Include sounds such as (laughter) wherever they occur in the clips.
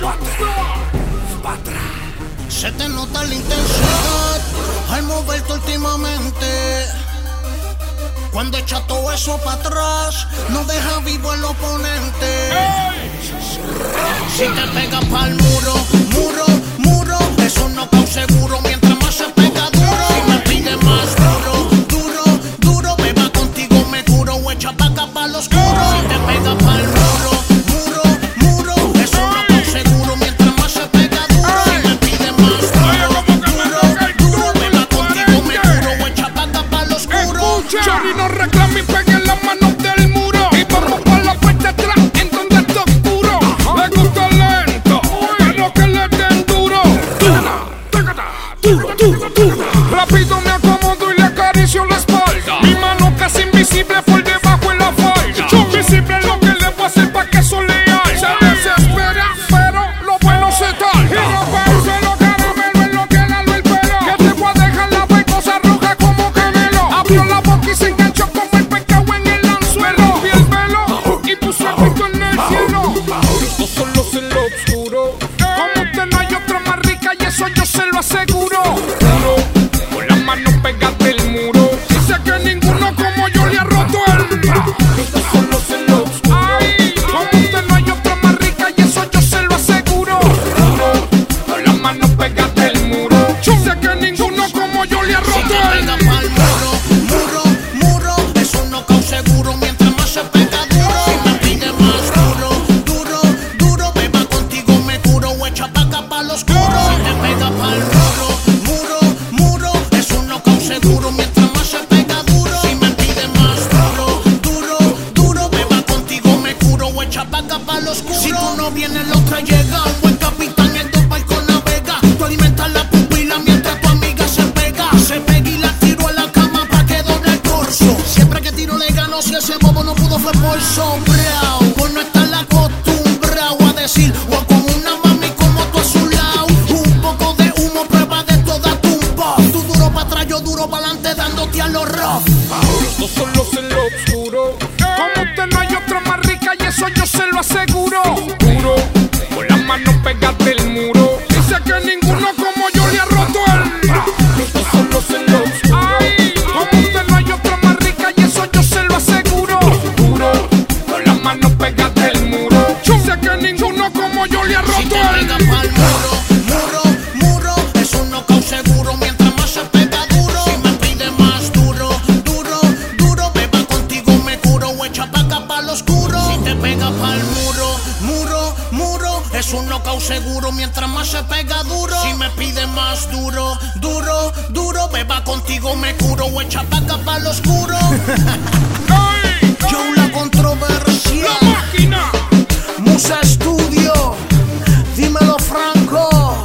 Pa' atrás. Se te nota la intensidad al moverte últimamente. Cuando echa todo eso para atrás, no deja vivo el oponente. Si te pegas pa'l muro, muro. ese bobo no pudo fue por sombreado, por no estar acostumbrado a decir o con una mami como tú a su lado. Un poco de humo, prueba de toda tu tumba. Tú duro para atrás, yo duro para adelante, dándote a los rough. Los dos solos en lo oscuro. Como usted no hay otra más rica y eso yo se lo aseguro. Puro, con las manos pegadas del Es un knockout seguro mientras más se pega duro. Si me pide más duro, duro, duro, beba contigo me curo o echa paca para el oscuro. (laughs) Yo la controversia. La máquina. Musa Studio. Dímelo Franco.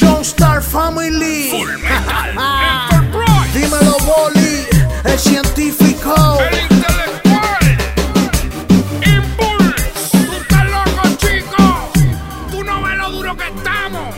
John Star Family. Full metal. (laughs) Dímelo Boli. El científico. ¡Estamos!